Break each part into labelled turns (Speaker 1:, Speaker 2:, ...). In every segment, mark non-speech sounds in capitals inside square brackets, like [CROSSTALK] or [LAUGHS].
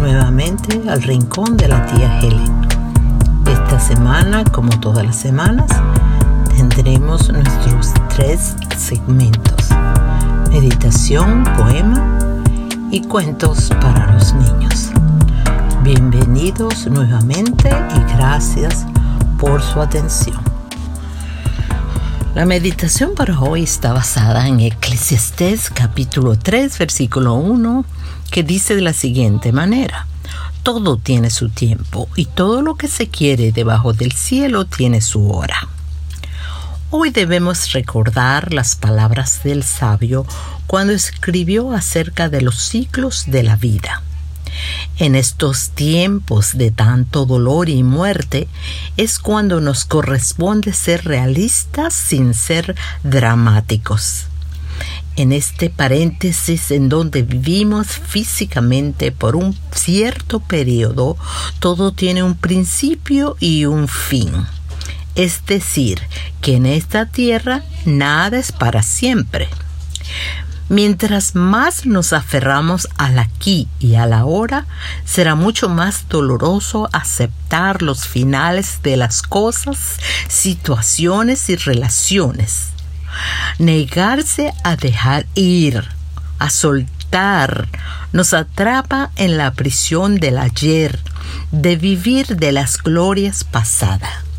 Speaker 1: nuevamente al rincón de la tía Helen. Esta semana, como todas las semanas, tendremos nuestros tres segmentos. Meditación, poema y cuentos para los niños. Bienvenidos nuevamente y gracias por su atención. La meditación para hoy está basada en Eclesiastés capítulo 3 versículo 1 que dice de la siguiente manera. Todo tiene su tiempo y todo lo que se quiere debajo del cielo tiene su hora. Hoy debemos recordar las palabras del sabio cuando escribió acerca de los ciclos de la vida. En estos tiempos de tanto dolor y muerte es cuando nos corresponde ser realistas sin ser dramáticos. En este paréntesis en donde vivimos físicamente por un cierto periodo, todo tiene un principio y un fin. Es decir, que en esta tierra nada es para siempre. Mientras más nos aferramos al aquí y a la hora, será mucho más doloroso aceptar los finales de las cosas, situaciones y relaciones. Negarse a dejar ir, a soltar, nos atrapa en la prisión del ayer, de vivir de las glorias pasadas.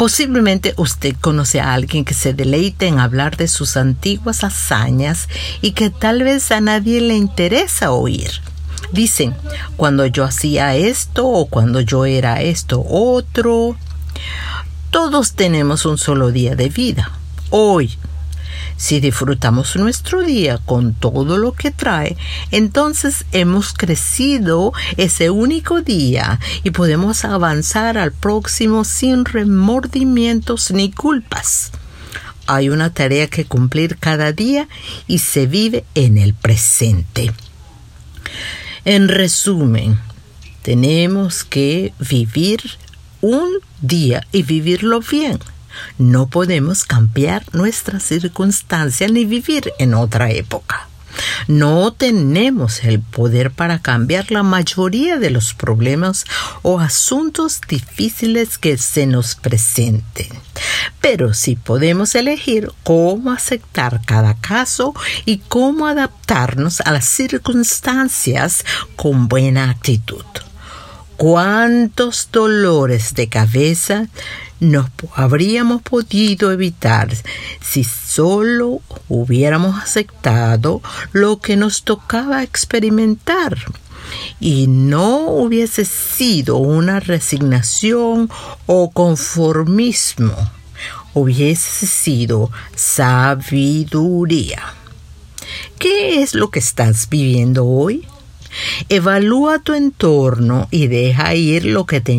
Speaker 1: Posiblemente usted conoce a alguien que se deleite en hablar de sus antiguas hazañas y que tal vez a nadie le interesa oír. Dicen, cuando yo hacía esto o cuando yo era esto otro. Todos tenemos un solo día de vida. Hoy, si disfrutamos nuestro día con todo lo que trae, entonces hemos crecido ese único día y podemos avanzar al próximo sin remordimientos ni culpas. Hay una tarea que cumplir cada día y se vive en el presente. En resumen, tenemos que vivir un día y vivirlo bien no podemos cambiar nuestra circunstancia ni vivir en otra época. No tenemos el poder para cambiar la mayoría de los problemas o asuntos difíciles que se nos presenten. Pero sí podemos elegir cómo aceptar cada caso y cómo adaptarnos a las circunstancias con buena actitud. ¿Cuántos dolores de cabeza nos habríamos podido evitar si solo hubiéramos aceptado lo que nos tocaba experimentar y no hubiese sido una resignación o conformismo, hubiese sido sabiduría. ¿Qué es lo que estás viviendo hoy? Evalúa tu entorno y deja ir lo que te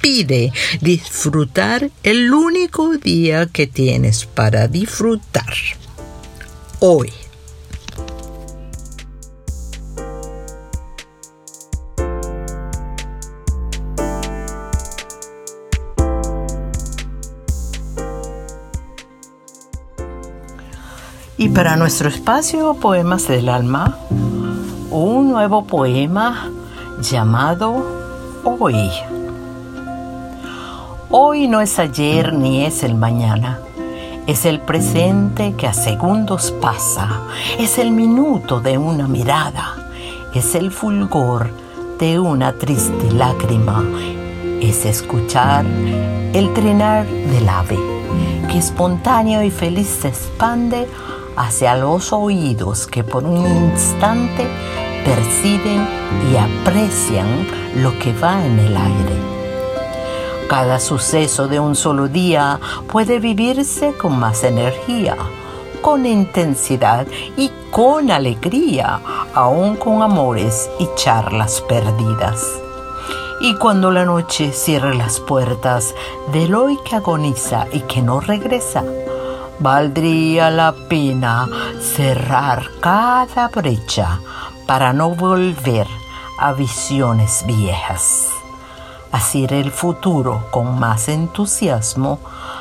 Speaker 1: pide disfrutar el único día que tienes para disfrutar. Hoy. Y para nuestro espacio Poemas del Alma, un nuevo poema llamado Hoy. Hoy no es ayer ni es el mañana. Es el presente que a segundos pasa. Es el minuto de una mirada. Es el fulgor de una triste lágrima. Es escuchar el trinar del ave, que espontáneo y feliz se expande hacia los oídos que por un instante perciben y aprecian lo que va en el aire cada suceso de un solo día puede vivirse con más energía, con intensidad y con alegría, aún con amores y charlas perdidas. Y cuando la noche cierre las puertas del hoy que agoniza y que no regresa, valdría la pena cerrar cada brecha para no volver a visiones viejas. Así el futuro con más entusiasmo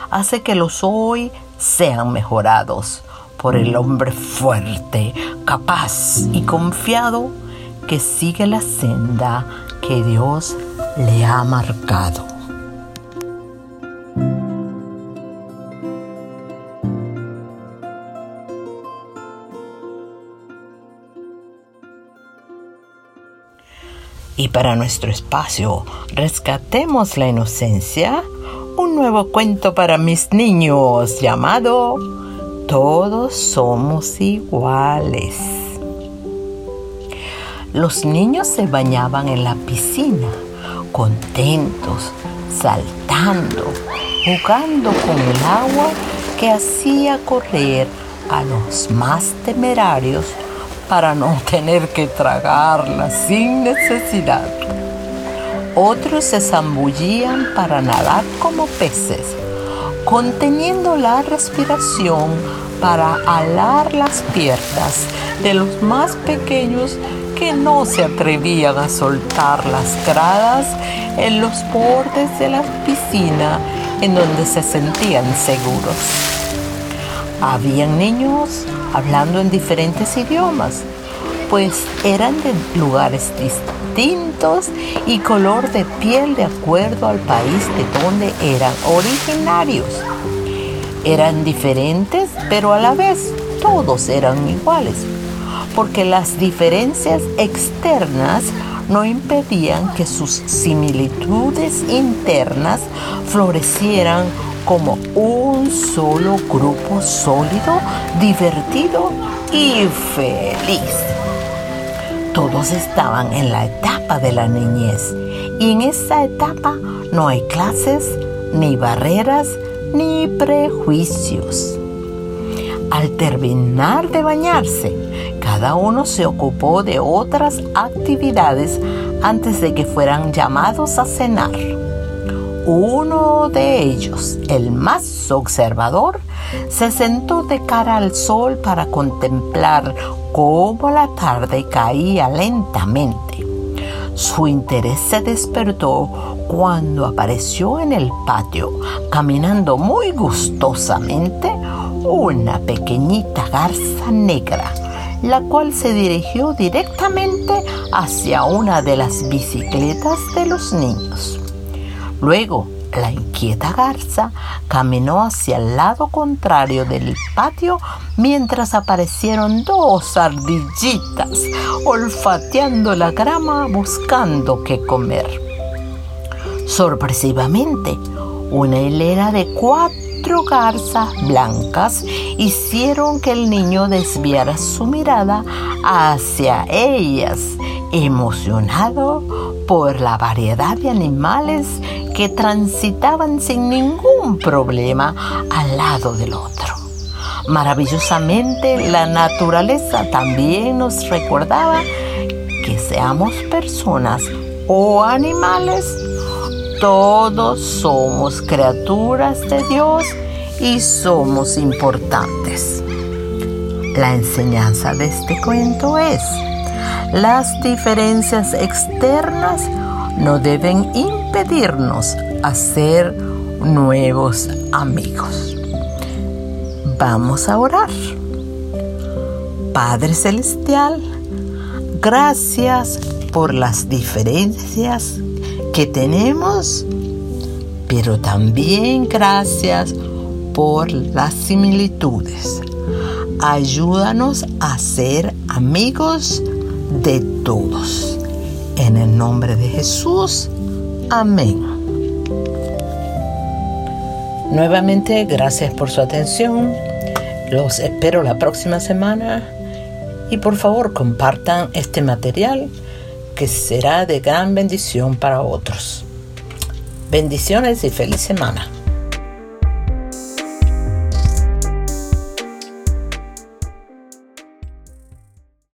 Speaker 1: hace que los hoy sean mejorados por el hombre fuerte, capaz y confiado que sigue la senda que Dios le ha marcado. Y para nuestro espacio, rescatemos la inocencia, un nuevo cuento para mis niños llamado Todos somos iguales. Los niños se bañaban en la piscina, contentos, saltando, jugando con el agua que hacía correr a los más temerarios para no [LAUGHS] tener que tragarla sin necesidad. Otros se zambullían para nadar como peces, conteniendo la respiración para alar las piernas de los más pequeños que no se atrevían a soltar las gradas en los bordes de la piscina en donde se sentían seguros. Habían niños hablando en diferentes idiomas, pues eran de lugares distintos y color de piel de acuerdo al país de donde eran originarios. Eran diferentes, pero a la vez todos eran iguales, porque las diferencias externas no impedían que sus similitudes internas florecieran como un solo grupo sólido, divertido y feliz. Todos estaban en la etapa de la niñez y en esa etapa no hay clases, ni barreras, ni prejuicios. Al terminar de bañarse, cada uno se ocupó de otras actividades antes de que fueran llamados a cenar. Uno de ellos, el más observador, se sentó de cara al sol para contemplar cómo la tarde caía lentamente. Su interés se despertó cuando apareció en el patio, caminando muy gustosamente, una pequeñita garza negra, la cual se dirigió directamente hacia una de las bicicletas de los niños. Luego, la inquieta garza caminó hacia el lado contrario del patio mientras aparecieron dos ardillitas olfateando la grama buscando qué comer. Sorpresivamente, una hilera de cuatro garzas blancas hicieron que el niño desviara su mirada hacia ellas, emocionado por la variedad de animales que transitaban sin ningún problema al lado del otro. Maravillosamente la naturaleza también nos recordaba que seamos personas o animales, todos somos criaturas de Dios y somos importantes. La enseñanza de este cuento es, las diferencias externas no deben impedirnos hacer nuevos amigos. Vamos a orar. Padre Celestial, gracias por las diferencias que tenemos, pero también gracias por las similitudes. Ayúdanos a ser amigos de todos. En el nombre de Jesús. Amén. Nuevamente, gracias por su atención. Los espero la próxima semana. Y por favor, compartan este material que será de gran bendición para otros. Bendiciones y feliz semana.